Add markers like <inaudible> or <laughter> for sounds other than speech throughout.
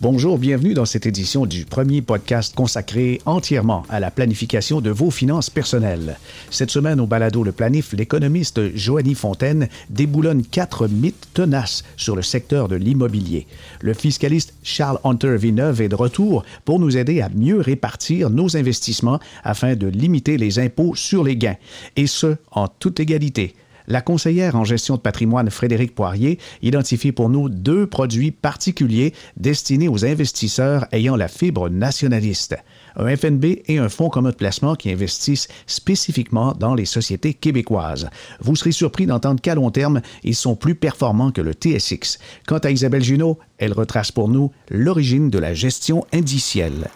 Bonjour, bienvenue dans cette édition du premier podcast consacré entièrement à la planification de vos finances personnelles. Cette semaine au balado Le Planif, l'économiste Joanie Fontaine déboulonne quatre mythes tenaces sur le secteur de l'immobilier. Le fiscaliste Charles Hunter Villeneuve est de retour pour nous aider à mieux répartir nos investissements afin de limiter les impôts sur les gains, et ce, en toute égalité. La conseillère en gestion de patrimoine Frédéric Poirier identifie pour nous deux produits particuliers destinés aux investisseurs ayant la fibre nationaliste. Un FNB et un fonds commun de placement qui investissent spécifiquement dans les sociétés québécoises. Vous serez surpris d'entendre qu'à long terme, ils sont plus performants que le TSX. Quant à Isabelle Junot, elle retrace pour nous l'origine de la gestion indicielle.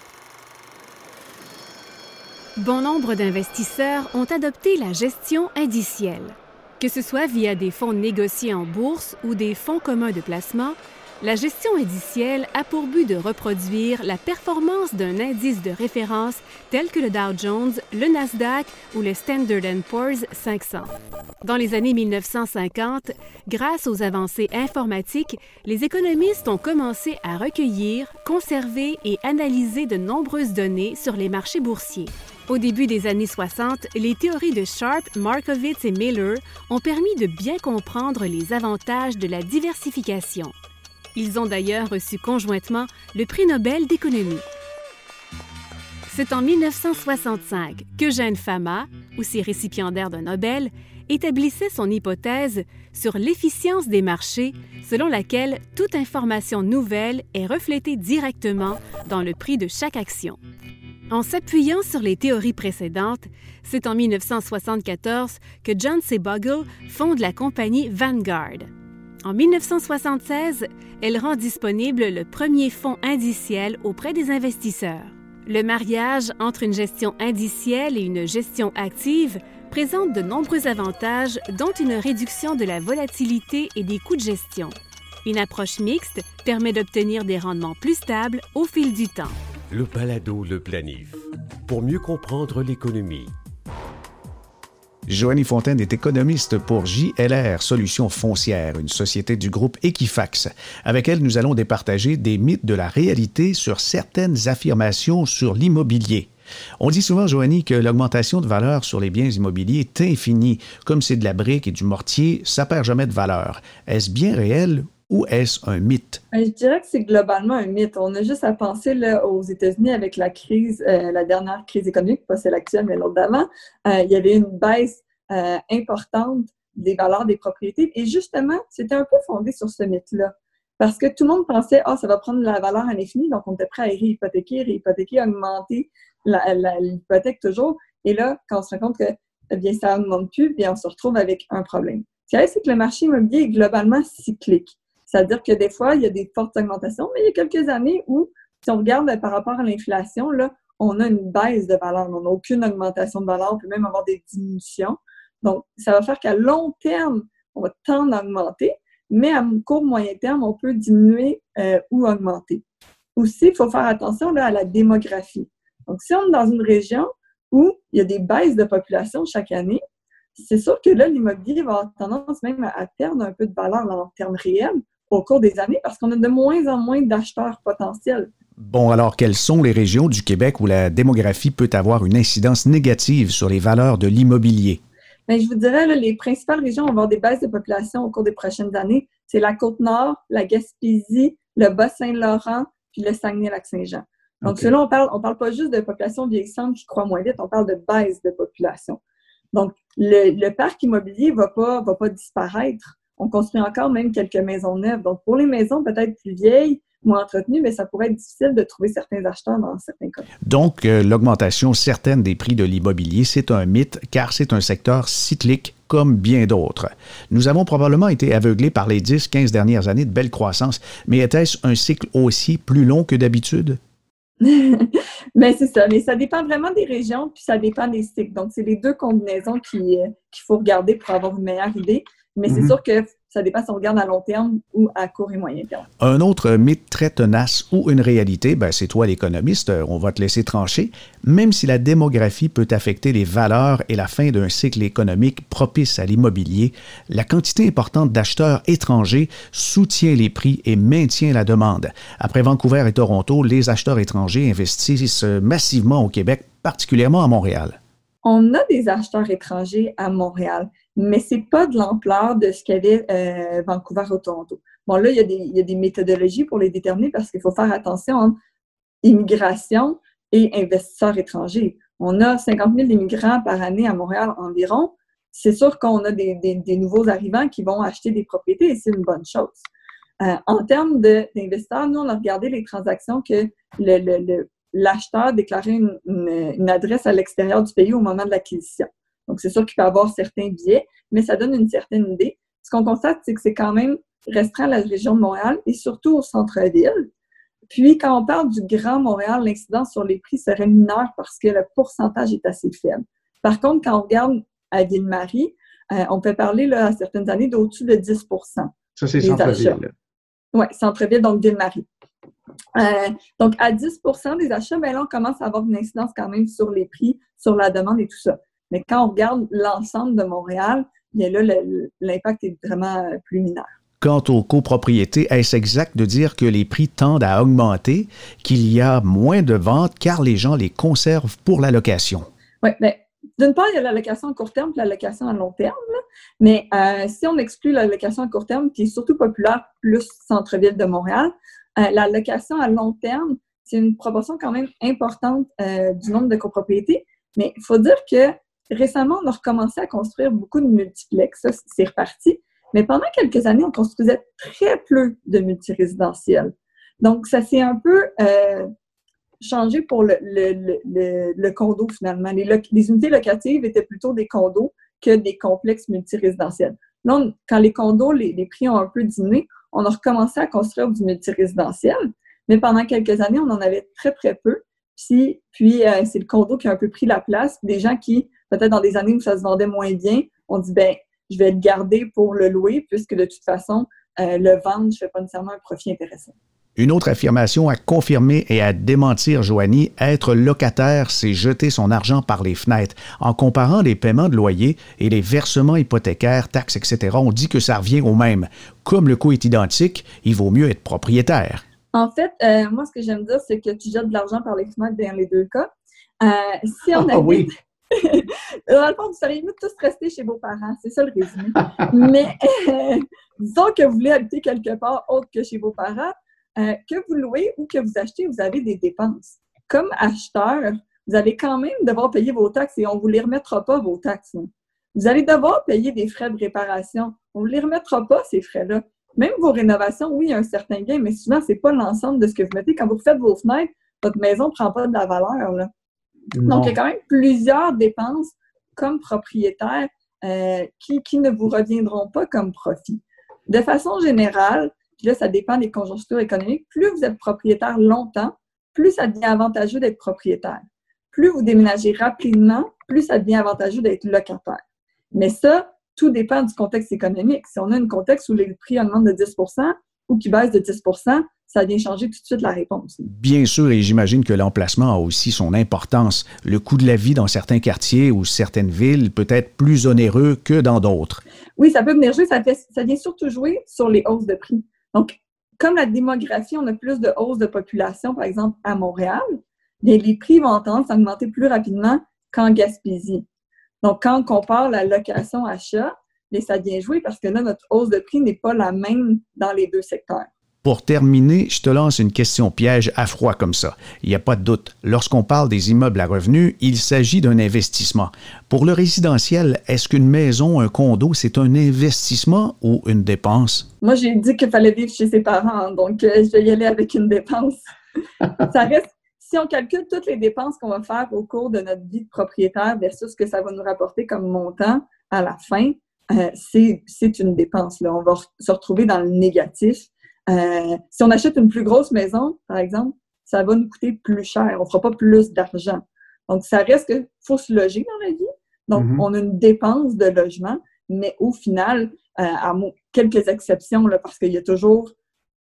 Bon nombre d'investisseurs ont adopté la gestion indicielle. Que ce soit via des fonds négociés en bourse ou des fonds communs de placement, la gestion indicielle a pour but de reproduire la performance d'un indice de référence tel que le Dow Jones, le Nasdaq ou le Standard Poor's 500. Dans les années 1950, grâce aux avancées informatiques, les économistes ont commencé à recueillir, conserver et analyser de nombreuses données sur les marchés boursiers. Au début des années 60, les théories de Sharp, Markowitz et Miller ont permis de bien comprendre les avantages de la diversification. Ils ont d'ailleurs reçu conjointement le prix Nobel d'économie. C'est en 1965 qu'Eugène Fama, aussi récipiendaire d'un Nobel, établissait son hypothèse sur l'efficience des marchés selon laquelle toute information nouvelle est reflétée directement dans le prix de chaque action. En s'appuyant sur les théories précédentes, c'est en 1974 que John C. Bogle fonde la compagnie Vanguard. En 1976, elle rend disponible le premier fonds indiciel auprès des investisseurs. Le mariage entre une gestion indicielle et une gestion active présente de nombreux avantages, dont une réduction de la volatilité et des coûts de gestion. Une approche mixte permet d'obtenir des rendements plus stables au fil du temps le balado Le Planif, pour mieux comprendre l'économie. Joanie Fontaine est économiste pour JLR Solutions Foncières, une société du groupe Equifax. Avec elle, nous allons départager des mythes de la réalité sur certaines affirmations sur l'immobilier. On dit souvent, Joanie, que l'augmentation de valeur sur les biens immobiliers est infinie. Comme c'est de la brique et du mortier, ça perd jamais de valeur. Est-ce bien réel ou est-ce un mythe? Ben, je dirais que c'est globalement un mythe. On a juste à penser là, aux États-Unis avec la crise, euh, la dernière crise économique, pas celle actuelle, mais l'autre d'avant. Euh, il y avait une baisse euh, importante des valeurs des propriétés. Et justement, c'était un peu fondé sur ce mythe-là. Parce que tout le monde pensait, ah, ça va prendre la valeur à l'infini, donc on était prêt à réhypothéquer, réhypothéquer, augmenter l'hypothèque toujours. Et là, quand on se rend compte que eh bien, ça n'augmente plus, bien, on se retrouve avec un problème. Ce qui c'est que le marché immobilier est globalement cyclique. C'est-à-dire que des fois, il y a des fortes augmentations, mais il y a quelques années où, si on regarde par rapport à l'inflation, là, on a une baisse de valeur. On n'a aucune augmentation de valeur, on peut même avoir des diminutions. Donc, ça va faire qu'à long terme, on va tendre à augmenter, mais à court, moyen terme, on peut diminuer euh, ou augmenter. Aussi, il faut faire attention là, à la démographie. Donc, si on est dans une région où il y a des baisses de population chaque année, c'est sûr que là, l'immobilier va avoir tendance même à perdre un peu de valeur en termes réels au cours des années parce qu'on a de moins en moins d'acheteurs potentiels. Bon, alors, quelles sont les régions du Québec où la démographie peut avoir une incidence négative sur les valeurs de l'immobilier? Bien, je vous dirais, là, les principales régions vont avoir des baisses de population au cours des prochaines années. C'est la Côte-Nord, la Gaspésie, le Bas-Saint-Laurent, puis le Saguenay-Lac-Saint-Jean. Donc, okay. on parle, on parle pas juste de population vieillissante qui croît moins vite, on parle de baisse de population. Donc, le, le parc immobilier va pas, va pas disparaître on construit encore même quelques maisons neuves. Donc, pour les maisons peut-être plus vieilles, moins entretenues, mais ça pourrait être difficile de trouver certains acheteurs dans certains cas. Donc, euh, l'augmentation certaine des prix de l'immobilier, c'est un mythe car c'est un secteur cyclique comme bien d'autres. Nous avons probablement été aveuglés par les 10-15 dernières années de belle croissance, mais était-ce un cycle aussi plus long que d'habitude? Mais c'est ça, mais ça dépend vraiment des régions, puis ça dépend des cycles. Donc, c'est les deux combinaisons euh, qu'il faut regarder pour avoir une meilleure idée. Mais c'est mhm. sûr qu'il Ça dépend si on regarde à long terme ou à court et moyen terme. Un autre mythe très tenace ou une réalité, ben c'est toi l'économiste, euh, on va te laisser trancher. Même si la démographie peut affecter les valeurs et la fin d'un cycle économique propice à l'immobilier, la quantité importante d'acheteurs étrangers soutient les prix et maintient la demande. Après Vancouver et Toronto, les acheteurs étrangers investissent massivement au Québec, particulièrement à Montréal. On a des acheteurs étrangers à Montréal, mais c'est pas de l'ampleur de ce qu'avait euh, Vancouver ou Toronto. Bon, là, il y, a des, y, a des, méthodologies pour les déterminer parce qu'il faut faire attention entre immigration et investisseurs étrangers. On a 50 000 immigrants par année à Montréal environ. C'est sûr qu'on a des, des, nouveaux arrivants qui vont acheter des propriétés et c'est une bonne chose. Euh, en termes d'investisseurs, nous, on a regardé les transactions que le, le, l'acheteur déclarait une, adresse à l'extérieur du pays au moment de l'acquisition. Donc, c'est sûr qu'il peut avoir certains biais, mais ça donne une certaine idée. Ce qu'on constate, c'est que c'est quand même restreint à la région de Montréal et surtout au centre-ville. Puis, quand on parle du Grand Montréal, l'incidence sur les prix serait mineure parce que le pourcentage est assez faible. Par contre, quand on regarde à Ville-Marie, euh, on peut parler là, à certaines années d'au-dessus de 10% Ça, c'est centre-ville. Oui, centre-ville, donc Ville-Marie. Euh, donc, à 10% des achats, ben là, on commence à avoir une incidence quand même sur les prix, sur la demande et tout ça. Mais quand on regarde l'ensemble de Montréal, bien là, l'impact est vraiment euh, plus mineur. Quant aux copropriétés, est-ce exact de dire que les prix tendent à augmenter, qu'il y a moins de ventes car les gens les conservent pour la location? Oui, bien, d'une part, il y a la location à court terme et la location à long terme. Mais euh, si on exclut la location à court terme, qui est surtout populaire plus centre-ville de Montréal, euh, la location à long terme, c'est une proportion quand même importante euh, du nombre de copropriétés. Mais il faut dire que récemment, on a recommencé à construire beaucoup de multiplex. Ça, c'est reparti. Mais pendant quelques années, on construisait très peu de multirésidentiels. Donc, ça s'est un peu euh, changé pour le, le, condo finalement. Les, les, unités locatives étaient plutôt des condos que des complexes multirésidentiels. Là, quand les condos, les, les, prix ont un peu diminué, on a recommencé à construire du multirésidentiel, mais pendant quelques années, on en avait très, très peu. Puis, puis euh, c'est le condo qui a un peu pris la place. Des gens qui, peut-être dans des années où ça se vendait moins bien, ont dit, ben, je vais le garder pour le louer, puisque de toute façon, euh, le vendre, je ne fais pas nécessairement un profit intéressant. Une autre affirmation à confirmer et à démentir Joanie, être locataire, c'est jeter son argent par les fenêtres. En comparant les paiements de loyer et les versements hypothécaires, taxes, etc., on dit que ça revient au même. Comme le coût est identique, il vaut mieux être propriétaire. En fait, euh, moi, ce que j'aime dire, c'est que tu jettes de l'argent par les fenêtres dans les deux cas. Euh, si on ah, oui. <laughs> Dans le fond, vous seriez mieux tous rester chez vos parents. C'est ça le résumé. <laughs> Mais euh, disons que vous voulez habiter quelque part autre que chez vos parents, que vous louez ou que vous achetez, vous avez des dépenses. Comme acheteur, vous allez quand même devoir payer vos taxes et on ne vous les remettra pas, vos taxes. Vous allez devoir payer des frais de réparation. On ne vous les remettra pas, ces frais-là. Même vos rénovations, oui, il y a un certain gain, mais souvent, ce n'est pas l'ensemble de ce que vous mettez. Quand vous faites vos fenêtres, votre maison ne prend pas de la valeur. Donc, il y a quand même plusieurs dépenses comme propriétaire euh, qui, qui ne vous reviendront pas comme profit. De façon générale, puis là, ça dépend des conjonctures économiques. Plus vous êtes propriétaire longtemps, plus ça devient avantageux d'être propriétaire. Plus vous déménagez rapidement, plus ça devient avantageux d'être locataire. Mais ça, tout dépend du contexte économique. Si on a un contexte où les prix augmentent de 10% ou qui baissent de 10% ça vient changer tout de suite la réponse. Bien sûr, et j'imagine que l'emplacement a aussi son importance. Le coût de la vie dans certains quartiers ou certaines villes peut être plus onéreux que dans d'autres. Oui, ça peut venir jouer, ça, ça vient surtout jouer sur les hausses de prix. Donc, comme la démographie, on a plus de hausse de population, par exemple, à Montréal, les prix vont tendance à augmenter plus rapidement qu'en Gaspésie. Donc, quand on compare la location-achat, ça vient jouer parce que là, notre hausse de prix n'est pas la même dans les deux secteurs. Pour terminer, je te lance une question piège à froid comme ça. Il n'y a pas de doute. Lorsqu'on parle des immeubles à revenus, il s'agit d'un investissement. Pour le résidentiel, est-ce qu'une maison, un condo, c'est un investissement ou une dépense? Moi, j'ai dit qu'il fallait vivre chez ses parents, donc euh, je vais y aller avec une dépense. <laughs> ça reste, si on calcule toutes les dépenses qu'on va faire au cours de notre vie de propriétaire versus ce que ça va nous rapporter comme montant à la fin, euh, c'est une dépense. Là. On va se retrouver dans le négatif. Euh, si on achète une plus grosse maison, par exemple, ça va nous coûter plus cher. On ne fera pas plus d'argent. Donc, ça reste qu'il faut se loger dans la vie. Donc, mm-hmm. on a une dépense de logement, mais au final, à quelques exceptions, là, parce qu'il y a toujours,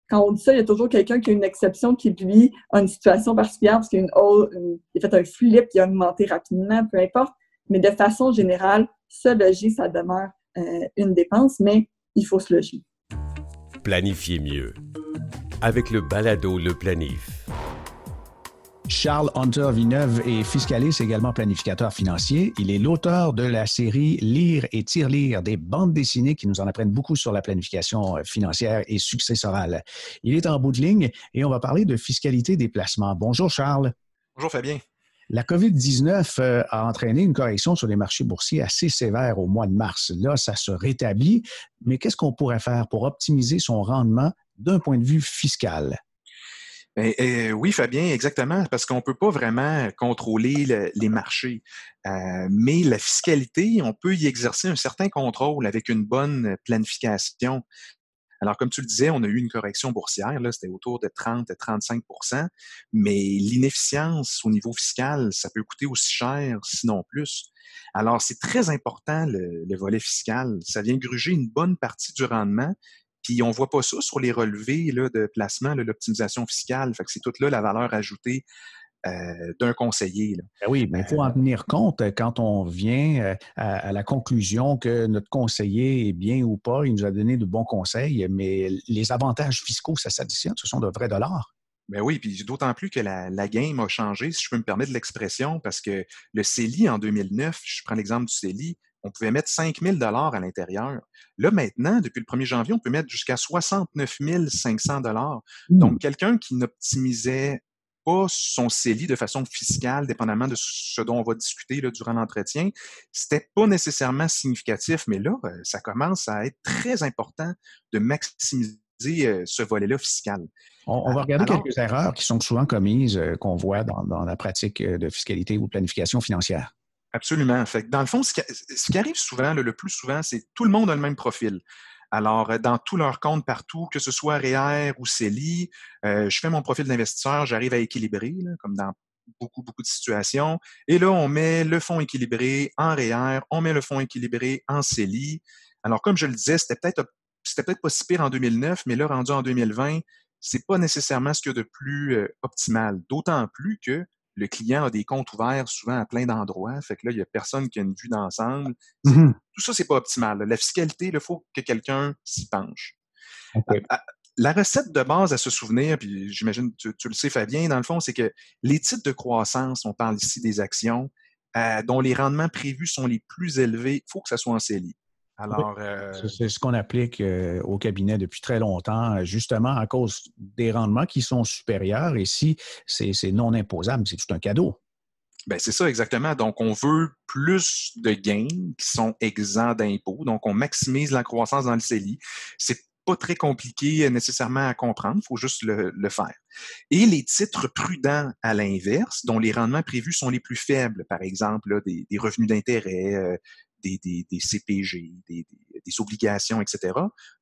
quand on dit ça, il y a toujours quelqu'un qui a une exception qui, lui, a une situation particulière parce qu'il a, a fait un flip, il a augmenté rapidement, peu importe. Mais de façon générale, se loger, ça demeure une dépense, mais il faut se loger. Planifier mieux. Avec le balado Le Planif. Charles Hunter Villeneuve est fiscaliste, également planificateur financier. Il est l'auteur de la série Lire et tire-lire, des bandes dessinées qui nous en apprennent beaucoup sur la planification euh, financière et successorale. Il est en bout de ligne et on va parler de fiscalité des placements. Bonjour Charles. Bonjour Fabien. La COVID-19 euh, a entraîné une correction sur les marchés boursiers assez sévère au mois de mars. Là, ça se rétablit, mais qu'est-ce qu'on pourrait faire pour optimiser son rendement d'un point de vue fiscal? Euh, oui, Fabien, exactement, parce qu'on ne peut pas vraiment contrôler les marchés. Euh, mais la fiscalité, on peut y exercer un certain contrôle avec une bonne planification. Alors, comme tu le disais, on a eu une correction boursière, là, c'était autour de 30 à 35% mais l'inefficience au niveau fiscal, ça peut coûter aussi cher, sinon plus. Alors, c'est très important, le, volet fiscal. Ça vient gruger une bonne partie du rendement. Puis on voit pas ça sur les relevés là, de placement, l'optimisation fiscale. Fait que c'est toute là la valeur ajoutée euh, d'un conseiller. Ben oui, mais il faut en tenir compte quand on vient euh, à, la conclusion que notre conseiller est bien ou pas, il nous a donné de bons conseils, mais les avantages fiscaux, ça s'additionne, ce sont de vrais dollars. Ben oui, puis d'autant plus que la, la, game a changé, si je peux me permettre l'expression, parce que le CELI en 2009, je prends l'exemple du CELI, on pouvait mettre 5 000 à l'intérieur. Là, maintenant, depuis le 1er janvier, on peut mettre jusqu'à 69 500 mmh. Donc, quelqu'un qui n'optimisait son CELI de façon fiscale, dépendamment de ce dont on va discuter là, durant l'entretien, c'était pas nécessairement significatif, mais là, euh, ça commence à être très important de maximiser euh, ce volet-là fiscal. On, va regarder quelques erreurs qui sont souvent commises, euh, qu'on voit dans, la pratique de fiscalité ou de planification financière. Absolument. Fait dans le fond, ce qui, arrive souvent, le plus souvent, c'est tout le monde a le même profil. Alors, euh, dans tous leurs comptes partout, que ce soit REER ou CELI, euh, je fais mon profil d'investisseur, j'arrive à équilibrer, comme dans beaucoup, beaucoup de situations. Et là, on met le fonds équilibré en REER, on met le fonds équilibré en CELI. Alors, comme je le disais, c'était peut-être c'était peut-être pas si pire en 2009, mais là, rendu en 2020, c'est pas nécessairement ce qu'il y a de plus euh, optimal. D'autant plus que le client a des comptes ouverts souvent à plein d'endroits. Fait que là, il n'y a personne qui a une vue d'ensemble. Mmh tout ça, c'est pas optimal. La fiscalité, il faut que quelqu'un s'y penche. La recette de base à se souvenir, puis j'imagine tu, tu le sais, Fabien, dans le fond, c'est que les titres de croissance, on parle ici des actions, euh, dont les rendements prévus sont les plus élevés, il faut que ça soit en CELI. Alors, euh, c'est ce qu'on applique euh, au cabinet depuis très longtemps, justement à cause des rendements qui sont supérieurs. Et si c'est non imposable, c'est tout un cadeau. Ben c'est ça exactement. Donc, on veut plus de gains qui sont exempts d'impôts. Donc, on maximise la croissance dans le CELI. C'est pas très compliqué euh, nécessairement à comprendre, il faut juste le, faire. Et les titres prudents à l'inverse, dont les rendements prévus sont les plus faibles, par exemple des, revenus d'intérêt, des, CPG, des, obligations, etc.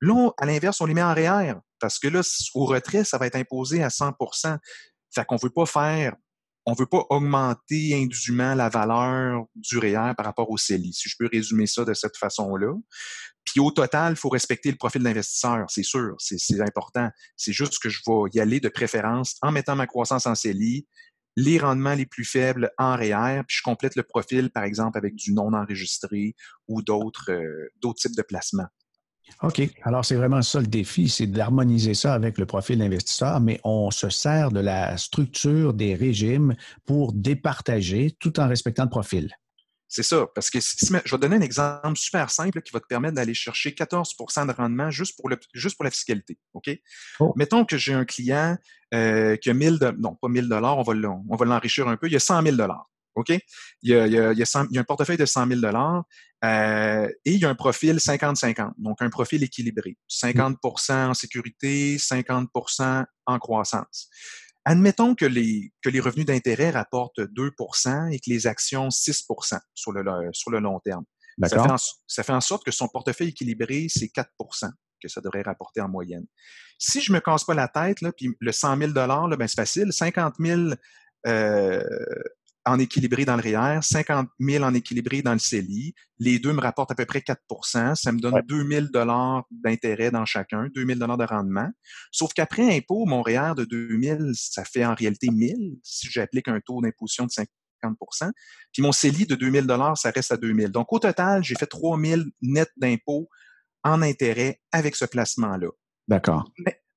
Là, à l'inverse, on les met en REER parce que là, au retrait, ça va être imposé à 100% Fait qu'on veut pas faire, on veut pas augmenter indûment la valeur du REER par rapport au CELI, si je peux résumer ça de cette façon-là. Puis au total, il faut respecter le profil d'investisseur, c'est sûr, c'est important. C'est juste que je vais y aller de préférence en mettant ma croissance en CELI, les rendements les plus faibles en REER, puis je complète le profil, par exemple, avec du non enregistré ou d'autres euh, types de placements. OK. Alors, c'est vraiment ça le défi, c'est d'harmoniser ça avec le profil d'investisseur, mais on se sert de la structure des régimes pour départager tout en respectant le profil. C'est ça, parce que je vais te donner un exemple super simple qui va te permettre d'aller chercher 14% de rendement juste pour, le, juste pour la fiscalité. OK? Oh. Mettons que j'ai un client euh, qui a 1000 non, pas 1000 dollars, on va l'enrichir un peu, il y a 100 000 dollars. OK? Il y, a, il, y a, il, y a un portefeuille de 100 000 dollars euh, et il y a un profil 50-50, donc un profil équilibré. 50% en sécurité, 50% en croissance. Admettons que les, que les revenus d'intérêt rapportent 2% et que les actions 6% sur le, sur le long terme. Ça fait, en, ça fait en sorte que son portefeuille équilibré, c'est 4% que ça devrait rapporter en moyenne. Si je me casse pas la tête, là, puis le 100 000 là, ben c'est facile, 50 000 euh, en équilibré dans le REER, 50 000 en équilibré dans le CELI. Les deux me rapportent à peu près 4% Ça me donne 2 000 d'intérêt dans chacun, 2 000 de rendement. Sauf qu'après impôt, mon REER de 2 000, ça fait en réalité 1 000 si j'applique un taux d'imposition de 50% Puis mon CELI de 2 000 ça reste à 2 000 Donc au total, j'ai fait 3 000 net d'impôt en intérêt avec ce placement-là. D'accord.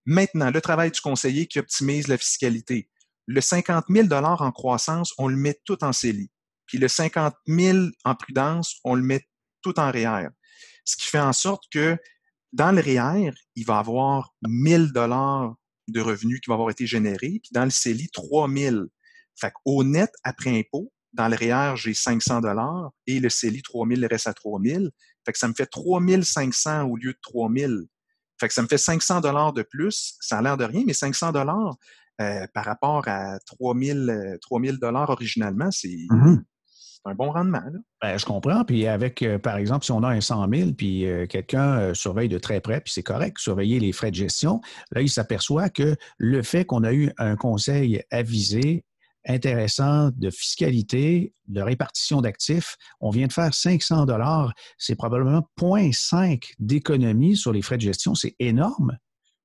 Maintenant, le travail du conseiller qui optimise la fiscalité le 50 000 en croissance, on le met tout en CELI. Puis le 50 000 en prudence, on le met tout en REER. Ce qui fait en sorte que dans le REER, il va avoir 1000 dollars de revenus qui vont avoir été générés, puis dans le CELI, 3000. Fait qu'au net, après impôt, dans le REER, j'ai 500 dollars et le CELI, 3000, reste à 3000. Fait que ça me fait 3500 au lieu de 3000. Fait que ça me fait 500 dollars de plus. Ça a l'air de rien, mais 500 dollars, euh, par rapport à 3000 3000 euh, dollars originalement, mmh c'est un bon rendement. Ben, je comprends. Puis avec, euh, par exemple, si on a un 100 000, puis quelqu'un surveille de très près, puis c'est correct, surveiller les frais de gestion, là, il s'aperçoit que le fait qu'on a eu un conseil avisé, intéressant de fiscalité, de répartition d'actifs, on vient de faire 500 dollars, c'est probablement 0,5 d'économie sur les frais de gestion, c'est énorme.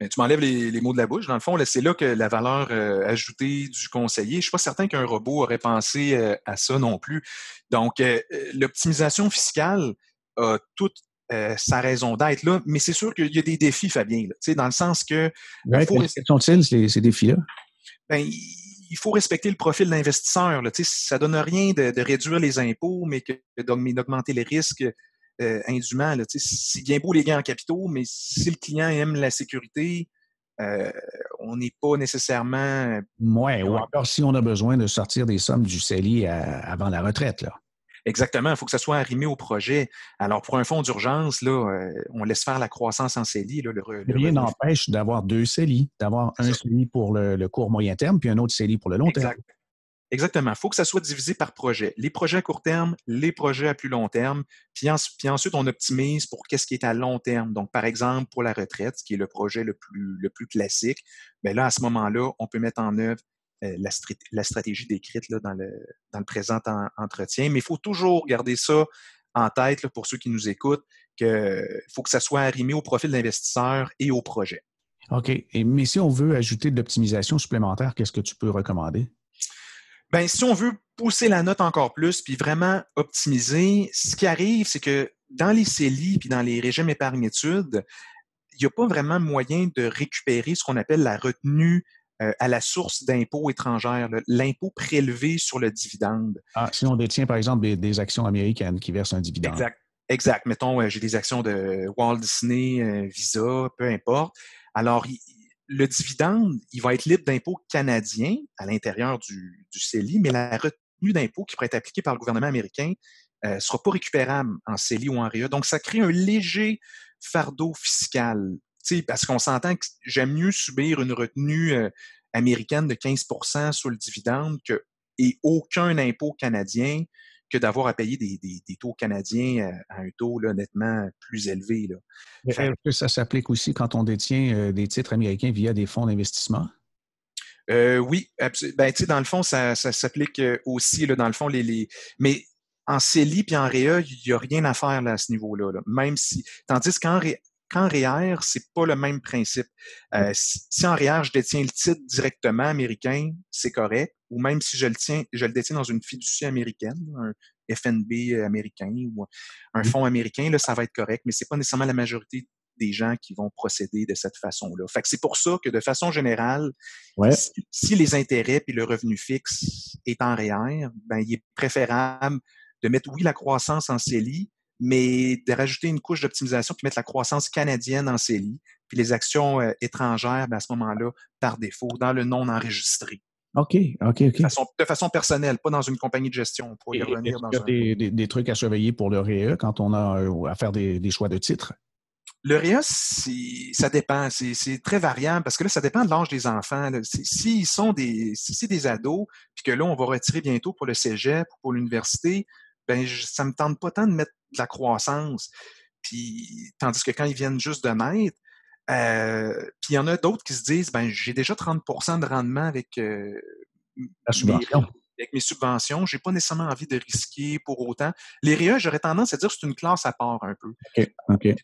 Ben, tu m'enlèves les, mots de la bouche. Dans le fond, c'est là que la valeur euh, ajoutée du conseiller, je ne suis pas certain qu'un robot aurait pensé euh, à ça non plus. Donc, euh, l'optimisation fiscale a toute sa raison d'être là, mais c'est sûr qu'il y a des défis, Fabien, là, dans le sens que... Ouais, faut quels sont-ils, ces, défis-là? Ben, il faut respecter le profil d'investisseur. Ça ne donne rien de, de, réduire les impôts, mais d'augmenter les risques euh, indûment. c'est bien beau les gains en capitaux, mais si le client aime la sécurité, euh, on n'est pas nécessairement. Ouais, ou encore si on a besoin de sortir des sommes du CELI avant la retraite. Là. Exactement, il faut que ça soit arrimé au projet. Alors, pour un fonds d'urgence, là, euh, on laisse faire la croissance en CELI. Là, Rien n'empêche d'avoir deux CELI, d'avoir un CELI pour le, court moyen terme, puis un autre CELI pour le long terme. Exactement. Il faut que ça soit divisé par projet. Les projets à court terme, les projets à plus long terme, puis, ensuite, on optimise pour qu'est-ce qui est à long terme. Donc, par exemple, pour la retraite, qui est le projet le plus, classique, bien là, à ce moment-là, on peut mettre en œuvre euh, la, stratégie décrite dans, le, présent entretien. Mais il faut toujours garder ça en tête pour ceux qui nous écoutent, qu'il faut que ça soit arrimé au profil d'investisseur et au projet. OK. Mais si on veut ajouter de l'optimisation supplémentaire, qu'est-ce que tu peux recommander? Ben, si on veut pousser la note encore plus, puis vraiment optimiser, ce qui arrive, c'est que dans les CELI puis dans les régimes épargne-études, il n'y a pas vraiment moyen de récupérer ce qu'on appelle la retenue euh, à la source d'impôts étrangères, l'impôt prélevé sur le dividende. Ah, si on détient, par exemple, des, actions américaines qui versent un dividende. Exact. Exact. Mettons, euh, j'ai des actions de Walt Disney, euh, Visa, peu importe. Alors, le dividende, il va être libre d'impôts canadiens à l'intérieur du, CELI, mais la retenue d'impôt qui pourrait être appliquée par le gouvernement américain ne euh, sera pas récupérable en CELI ou en REA. Donc, ça crée un léger fardeau fiscal. Parce qu'on s'entend que j'aime mieux subir une retenue euh, américaine de 15% sur le dividende que, et aucun impôt canadien que d'avoir à payer des, taux canadiens euh, à un taux là, nettement plus élevé. Là. Est-ce que ça s'applique aussi quand on détient euh, des titres américains via des fonds d'investissement? Euh, oui, ben, dans le fond, ça, s'applique aussi, là, dans le fond, les, les... mais en CELI puis en REA, il n'y a rien à faire là, à ce niveau-là. Même si. Tandis qu'en qu'en REER, c'est pas le même principe. Euh, si, en REER, je détiens le titre directement américain, c'est correct. Ou même si je le tiens, je le détiens dans une fiducie américaine, un FNB américain ou un fonds américain, là, ça va être correct, mais c'est pas nécessairement la majorité des gens qui vont procéder de cette façon-là. Fait que c'est pour ça que de façon générale, si, les intérêts puis le revenu fixe est en REER, ben, il est préférable de mettre, oui, la croissance en CELI, mais de rajouter une couche d'optimisation puis mettre la croissance canadienne en CELI, puis les actions euh, étrangères, ben, à ce moment-là, par défaut, dans le non enregistré. OK, OK, OK. De façon, personnelle, pas dans une compagnie de gestion. Pour y revenir dans y a des, trucs à surveiller pour le REA quand on a euh, à faire des, choix de titres? Le REA, ça dépend. C'est très variable parce que là, ça dépend de l'âge des enfants. S'ils sont des, si c'est des ados, puis que là, on va retirer bientôt pour le cégep ou pour l'université, ben ça me tente pas tant de mettre de la croissance. Puis, tandis que quand ils viennent juste de naître, euh, puis il y en a d'autres qui se disent, ben j'ai déjà 30% de rendement avec euh, la subvention. avec mes subventions. Je n'ai pas nécessairement envie de risquer pour autant. Les REA, j'aurais tendance à dire que c'est une classe à part un peu.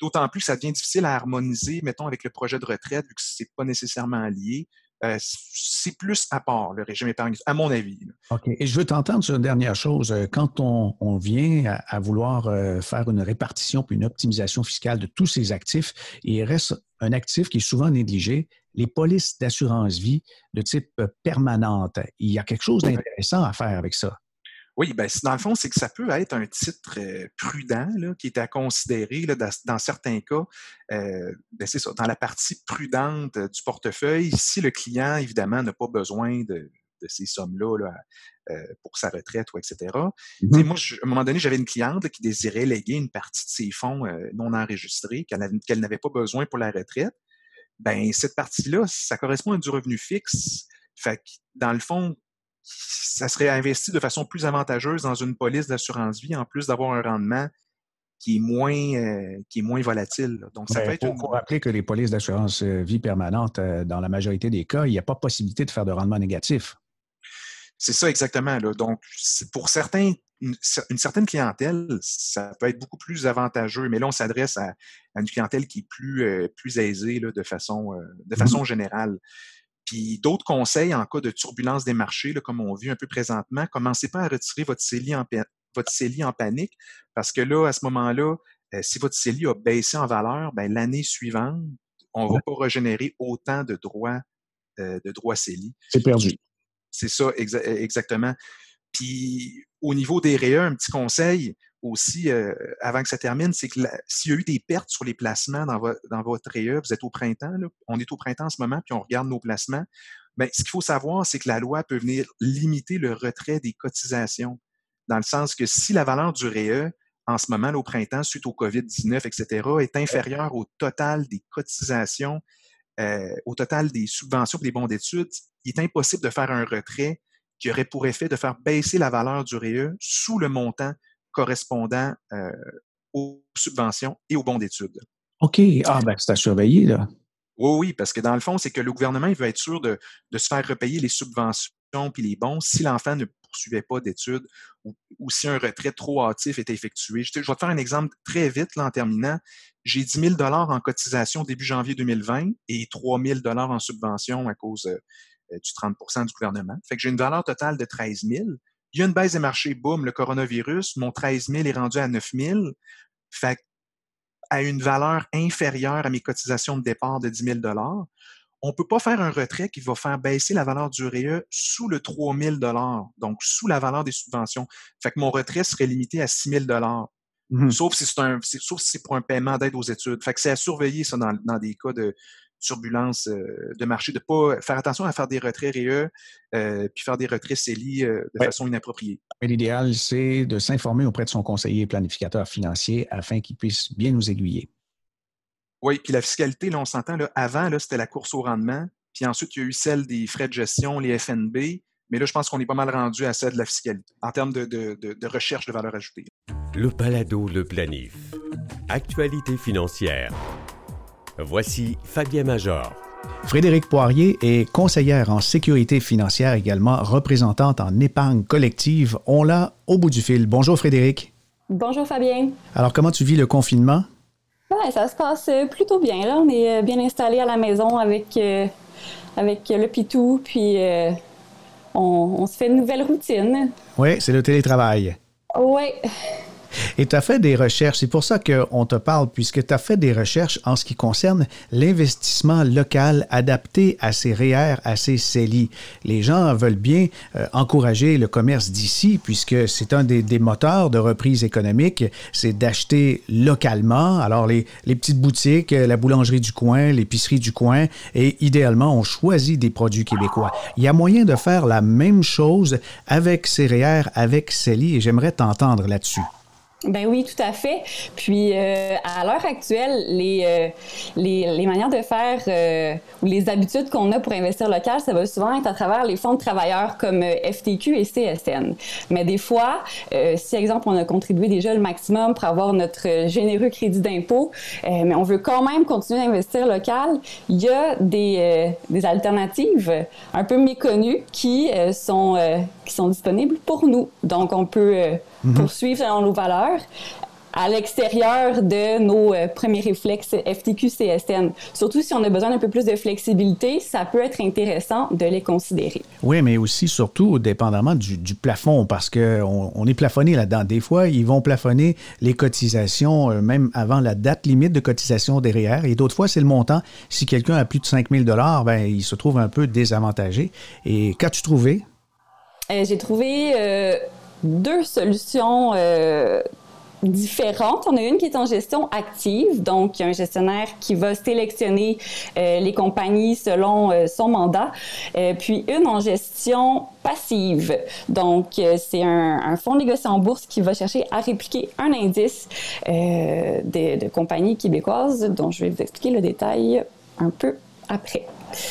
D'autant plus que ça devient difficile à harmoniser, mettons, avec le projet de retraite, vu que ce n'est pas nécessairement lié. Euh, c'est plus à part, le régime épargne, à mon avis. OK. Et je veux t'entendre sur une dernière chose. Euh, quand on, vient à, vouloir euh, faire une répartition puis une optimisation fiscale de tous ces actifs, il reste un actif qui est souvent négligé, les polices d'assurance vie de type permanente. Il y a quelque chose d'intéressant à faire avec ça. Oui, ben, dans le fond, c'est que ça peut être un titre euh, prudent qui est à considérer dans, certains cas. Euh, ben, c'est ça, dans la partie prudente euh, du portefeuille, si le client, évidemment, n'a pas besoin de, ces sommes-là pour sa retraite ou etc. Mm-hmm. Moi, à un moment donné, j'avais une cliente qui désirait léguer une partie de ses fonds non enregistrés qu'elle n'avait pas besoin pour la retraite. Ben, cette partie-là, ça correspond à du revenu fixe. Fait que, dans le fond, ça serait investi de façon plus avantageuse dans une police d'assurance vie, en plus d'avoir un rendement qui est moins, euh, qui est moins volatile. Donc, ça ben, peut être. Pour, rappeler que les polices d'assurance euh, vie permanente, euh, dans la majorité des cas, il n'y a pas possibilité de faire de rendement négatif. C'est ça exactement. Donc, pour certains, une, certaine clientèle, ça peut être beaucoup plus avantageux, mais là, on s'adresse à, une clientèle qui est plus, plus aisée de façon, de façon mm-hmm. générale. Puis d'autres conseils en cas de turbulence des marchés, comme on vit un peu présentement, commencez pas à retirer votre CELI en, votre CELI en panique, parce que là, à ce moment-là, euh, si votre CELI a baissé en valeur, ben, l'année suivante, on ne va pas régénérer autant de droits euh, de droits CELI. C'est perdu. C'est ça, exactement. Puis au niveau des REA, un petit conseil, aussi, euh, avant que ça termine, c'est que s'il y a eu des pertes sur les placements dans, dans votre REA, vous êtes au printemps, on est au printemps en ce moment, puis on regarde nos placements, bien, ce qu'il faut savoir, c'est que la loi peut venir limiter le retrait des cotisations, dans le sens que si la valeur du REA, en ce moment, au printemps, suite au COVID-19, etc., est inférieure au total des cotisations, euh, au total des subventions pour les bons d'études, il est impossible de faire un retrait qui aurait pour effet de faire baisser la valeur du REA sous le montant correspondant euh, aux subventions et aux bons d'études. OK. Ah, ben, c'est à surveiller, là. Oui, oui, parce que dans le fond, c'est que le gouvernement il veut être sûr de, se faire repayer les subventions puis les bons si l'enfant ne poursuivait pas d'études ou, si un retrait trop hâtif était effectué. Je, vais te faire un exemple très vite là, en terminant. J'ai 10 000 en cotisation début janvier 2020 et 3 000 en subvention à cause euh, du 30% du gouvernement. Fait que j'ai une valeur totale de 13 000. Il y a une baisse des marchés, boum, le coronavirus, mon 13 000 est rendu à 9 000. Fait à une valeur inférieure à mes cotisations de départ de 10 000 on ne peut pas faire un retrait qui va faire baisser la valeur du REE sous le 3 000 donc sous la valeur des subventions. Fait que mon retrait serait limité à 6 000 mmh Sauf si c'est un, sauf si c'est pour un paiement d'aide aux études. Fait que c'est à surveiller ça dans, dans des cas de, turbulence euh, de marché, de pas faire attention à faire des retraits REE euh, puis faire des retraits CELI euh, de façon inappropriée. l'idéal, c'est de s'informer auprès de son conseiller planificateur financier afin qu'il puisse bien nous aiguiller. Oui, puis la fiscalité, là, on s'entend, là, avant, là, c'était la course au rendement, puis ensuite, il y a eu celle des frais de gestion, les FNB, mais là, je pense qu'on est pas mal rendu à celle de la fiscalité en termes de, de recherche de valeur ajoutée. Le Palado, le planif. Actualité financière. Voici Fabien Major. Frédéric Poirier est conseillère en sécurité financière également, représentante en épargne collective. On l'a au bout du fil. Bonjour Frédéric. Bonjour Fabien. Alors comment tu vis le confinement? Ouais, ça se passe euh, plutôt bien. Là. On est euh, bien installé à la maison avec, euh, avec le pitou, puis on, on, se fait une nouvelle routine. Oui, c'est le télétravail. Oui. Et tu as fait des recherches, c'est pour ça qu'on te parle, puisque tu as fait des recherches en ce qui concerne l'investissement local adapté à ces REER, à ces CELI. Les gens veulent bien euh, encourager le commerce d'ici, puisque c'est un des, moteurs de reprise économique, c'est d'acheter localement. Alors, les, les petites boutiques, la boulangerie du coin, l'épicerie du coin, et idéalement, on choisit des produits québécois. Il y a moyen de faire la même chose avec ces REER, avec CELI, et j'aimerais t'entendre là-dessus. Ben oui, tout à fait. Puis euh, à l'heure actuelle, les, euh, les, les, manières de faire euh, ou les habitudes qu'on a pour investir local, ça va souvent être à travers les fonds de travailleurs comme FTQ et CSN. Mais des fois, si exemple on a contribué déjà le maximum pour avoir notre généreux crédit d'impôt, mais on veut quand même continuer d'investir local, il y a des, des alternatives un peu méconnues qui sont qui sont disponibles pour nous. Donc on peut Mhm. poursuivre selon nos valeurs à l'extérieur de nos euh, premiers réflexes FTQ-CSN. Surtout si on a besoin d'un peu plus de flexibilité, ça peut être intéressant de les considérer. Oui, mais aussi, surtout, dépendamment du, plafond, parce qu'on on est plafonné là-dedans. Des fois, ils vont plafonner les cotisations euh, même avant la date limite de cotisation derrière, et d'autres fois, c'est le montant. Si quelqu'un a plus de 5 000 ben, il se trouve un peu désavantagé. Et qu'as-tu trouvé? Euh, j'ai trouvé deux solutions euh, différentes. On a une qui est en gestion active, donc un gestionnaire qui va sélectionner euh, les compagnies selon euh, son mandat, puis une en gestion passive. Donc, c'est un, fonds négocié en bourse qui va chercher à répliquer un indice de compagnies québécoises, dont je vais vous expliquer le détail un peu après.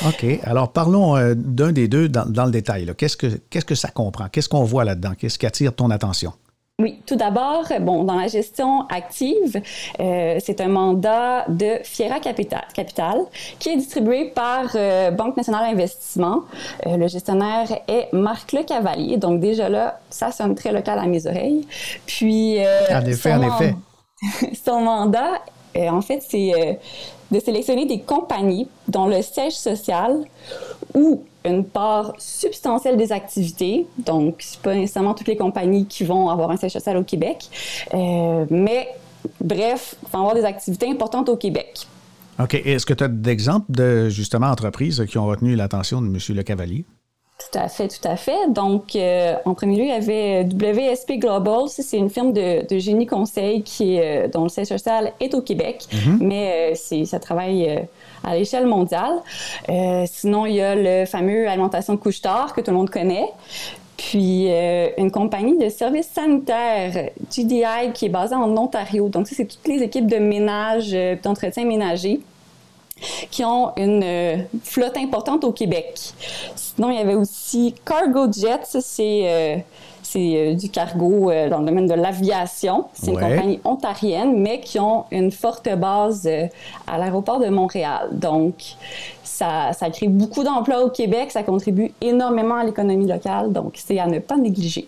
OK. Alors, parlons euh, d'un des deux dans, le détail. Qu'est-ce que, qu'est-ce que ça comprend? Qu'est-ce qu'on voit là-dedans? Qu'est-ce qui attire ton attention? Oui, tout d'abord, bon, dans la gestion active, euh, c'est un mandat de Fiera Capital, Capital qui est distribué par euh, Banque nationale d'investissement. le gestionnaire est Marc Le Cavalier, donc déjà là, ça sonne très local à mes oreilles. Puis, en effet, en effet. <laughs> son mandat, en fait, c'est de sélectionner des compagnies dont le siège social ou une part substantielle des activités, donc c'est pas nécessairement toutes les compagnies qui vont avoir un siège social au Québec, euh, mais bref, il faut avoir des activités importantes au Québec. OK. Est-ce que tu as d'exemples de, justement, entreprises qui ont retenu l'attention de M. Le Cavalier? Tout à fait, tout à fait. Donc, euh, en premier lieu, il y avait WSP Global. C'est une firme de, génie conseil qui euh, dont le siège social est au Québec, mhm. mais euh, ça travaille à l'échelle mondiale. sinon, il y a le fameux Alimentation de couche-tard que tout le monde connaît. Puis une compagnie de services sanitaires, GDI, qui est basée en Ontario. Donc, ça, c'est toutes les équipes de ménage, d'entretien ménager qui ont une euh, flotte importante au Québec. Sinon, il y avait aussi Cargo Jet, c'est euh, euh, du cargo dans le domaine de l'aviation. C'est une compagnie ontarienne, mais qui ont une forte base à l'aéroport de Montréal. Donc, ça, ça crée beaucoup d'emplois au Québec, ça contribue énormément à l'économie locale, donc c'est à ne pas négliger.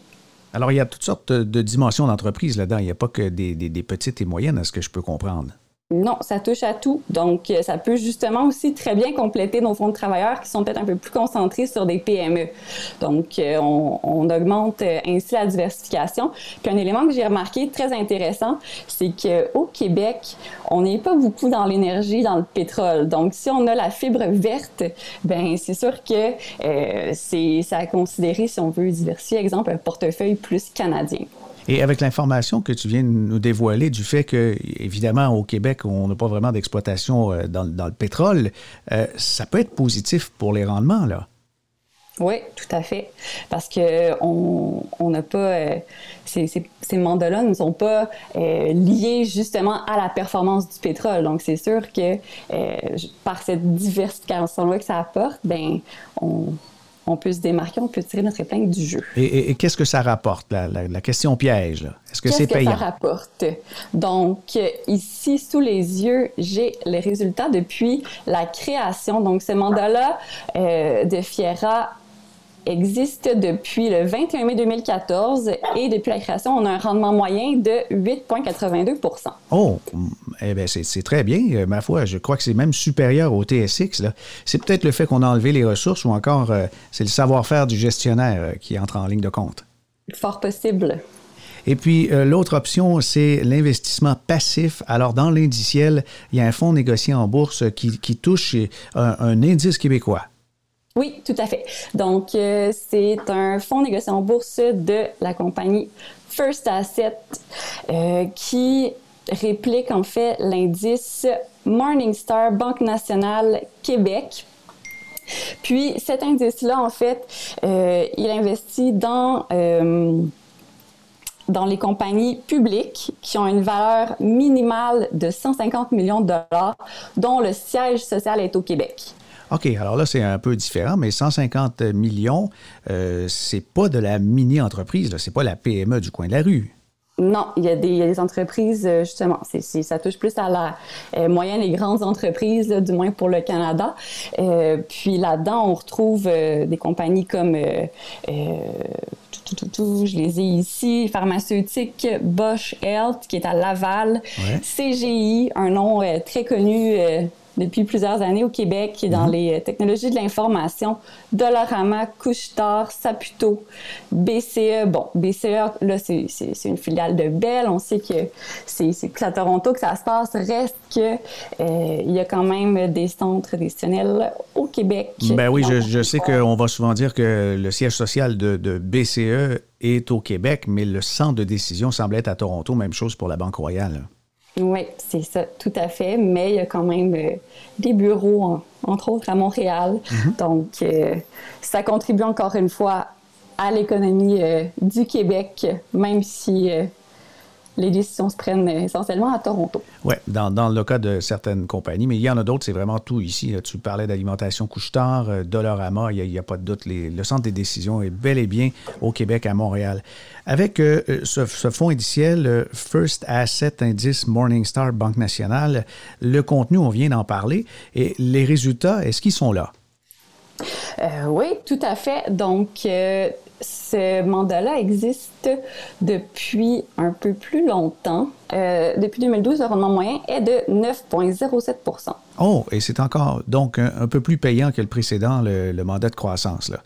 Alors, il y a toutes sortes de dimensions d'entreprise là-dedans. Il n'y a pas que des, des petites et moyennes, à ce que je peux comprendre. Non, ça touche à tout. Donc, euh, ça peut justement aussi très bien compléter nos fonds de travailleurs qui sont peut-être un peu plus concentrés sur des PME. Donc, euh, on, augmente euh, ainsi la diversification. Puis un élément que j'ai remarqué très intéressant, c'est qu'au Québec, on n'est pas beaucoup dans l'énergie, dans le pétrole. Donc, si on a la fibre verte, ben c'est sûr que euh, c'est à considérer si on veut diversifier, exemple, un portefeuille plus canadien. Et avec l'information que tu viens de nous dévoiler du fait que, évidemment, au Québec, on n'a pas vraiment d'exploitation euh, dans, le pétrole, euh, ça peut être positif pour les rendements, là. Oui, tout à fait. Parce que on n'a pas euh, ces, ces, mandats-là ne sont pas liés justement à la performance du pétrole. Donc c'est sûr que par cette diversification-là que ça apporte, ben on, on peut se démarquer, on peut tirer notre épingle du jeu. Et, qu'est-ce que ça rapporte, la, question piège? Est-ce que c'est payant? Qu'est-ce que ça rapporte? Donc, ici, sous les yeux, j'ai les résultats depuis la création. Donc, ce mandat-là euh, de Fiera existe depuis le 21 mai 2014 et depuis la création, on a un rendement moyen de 8,82% Oh, eh bien, c'est très bien, euh, ma foi. Je crois que c'est même supérieur au TSX. C'est peut-être le fait qu'on a enlevé les ressources ou encore euh, c'est le savoir-faire du gestionnaire euh, qui entre en ligne de compte. Fort possible. Et puis, l'autre option, c'est l'investissement passif. Alors, dans l'indiciel, il y a un fonds négocié en bourse qui, touche un indice québécois. Oui, tout à fait. Donc, euh, c'est un fonds négocié en bourse de la compagnie First Asset euh, qui réplique en fait l'indice Morningstar Banque nationale Québec. Puis cet indice-là, en fait, euh, il investit dans dans les compagnies publiques qui ont une valeur minimale de 150 millions de dollars, dont le siège social est au Québec. OK, alors là, c'est un peu différent, mais 150 millions, euh, c'est pas de la mini-entreprise, c'est pas la PME du coin de la rue. Non, il y, a des, entreprises, euh, justement, ça touche plus à la euh, moyenne et grandes entreprises, du moins pour le Canada. Euh, puis là-dedans, on retrouve des compagnies comme, tout, je les ai ici, pharmaceutique Bosch Health, qui est à Laval, CGI, un nom très connu depuis plusieurs années au Québec qui est dans mhm. les euh, technologies de l'information. Dollarama, Couchetard, Saputo, BCE. Bon, BCE, là, c'est une filiale de Bell. On sait que c'est à Toronto que ça se passe. Reste que euh, il y a quand même des centres traditionnels au Québec. Ben oui, je, sais qu'on va souvent dire que le siège social de, de BCE est au Québec, mais le centre de décision semble être à Toronto. Même chose pour la Banque Royale. Oui, c'est ça, tout à fait. Mais il y a quand même euh, des bureaux, entre autres à Montréal. Mhm. Donc, euh, ça contribue encore une fois à l'économie euh, du Québec, même si les décisions se prennent essentiellement à Toronto. Oui, dans, dans, le cas de certaines compagnies, mais il y en a d'autres, c'est vraiment tout ici. Tu parlais d'alimentation couche-tard, euh, Dollarama, il n'y a, pas de doute. le centre des décisions est bel et bien au Québec, à Montréal. Avec euh, ce, fonds indiciel, First Asset Indice Morningstar Banque Nationale, le contenu, on vient d'en parler, et les résultats, est-ce qu'ils sont là? Euh, oui, tout à fait. Donc, ce mandat-là existe depuis un peu plus longtemps. Euh, depuis 2012, le rendement moyen est de 9,07% Oh, et c'est encore donc un, peu plus payant que le précédent, le, mandat de croissance. Là.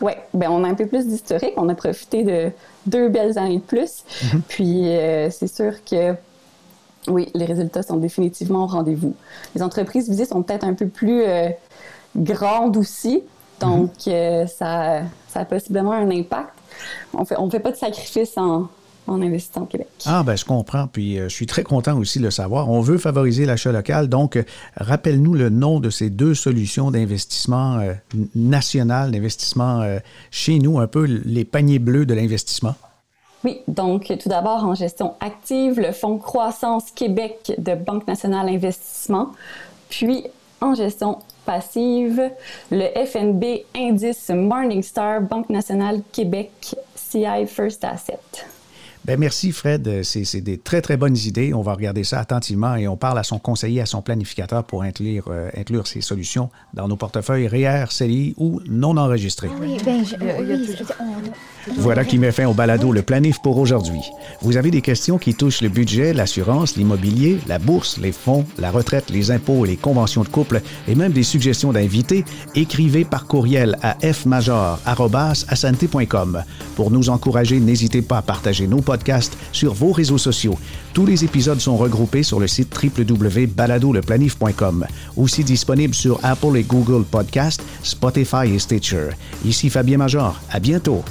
Oui, ben on a un peu plus d'historique. On a profité de deux belles années de plus. Mhm. Puis euh, c'est sûr que oui, les résultats sont définitivement au rendez-vous. Les entreprises visées sont peut-être un peu plus euh, grandes aussi, donc, mhm. euh, ça, ça a possiblement un impact. On fait, ne on fait pas de sacrifice en, en investissant au Québec. Ah, ben je comprends. Puis euh, je suis très content aussi de le savoir. On veut favoriser l'achat local. Donc, euh, rappelle-nous le nom de ces deux solutions d'investissement national, d'investissement chez nous, un peu les paniers bleus de l'investissement. Oui, donc tout d'abord en gestion active, le Fonds Croissance Québec de Banque nationale investissement, puis en gestion passive, le FNB Indice Morningstar Banque nationale Québec CI First Asset. Ben merci, Fred. C'est des très, très bonnes idées. On va regarder ça attentivement et on parle à son conseiller, à son planificateur pour inclure, euh, inclure ces solutions dans nos portefeuilles REER, CELI ou non enregistrés. Oui, ben, je, voilà qui met fin au balado Le Planif pour aujourd'hui. Vous avez des questions qui touchent le budget, l'assurance, l'immobilier, la bourse, les fonds, la retraite, les impôts les conventions de couple et même des suggestions d'invités, écrivez par courriel à fmajor.com. Pour nous encourager, n'hésitez pas à partager nos podcasts sur vos réseaux sociaux. Tous les épisodes sont regroupés sur le site www.baladoleplanif.com, aussi disponible sur Apple et Google Podcasts, Spotify et Stitcher. Ici Fabien Major. À bientôt.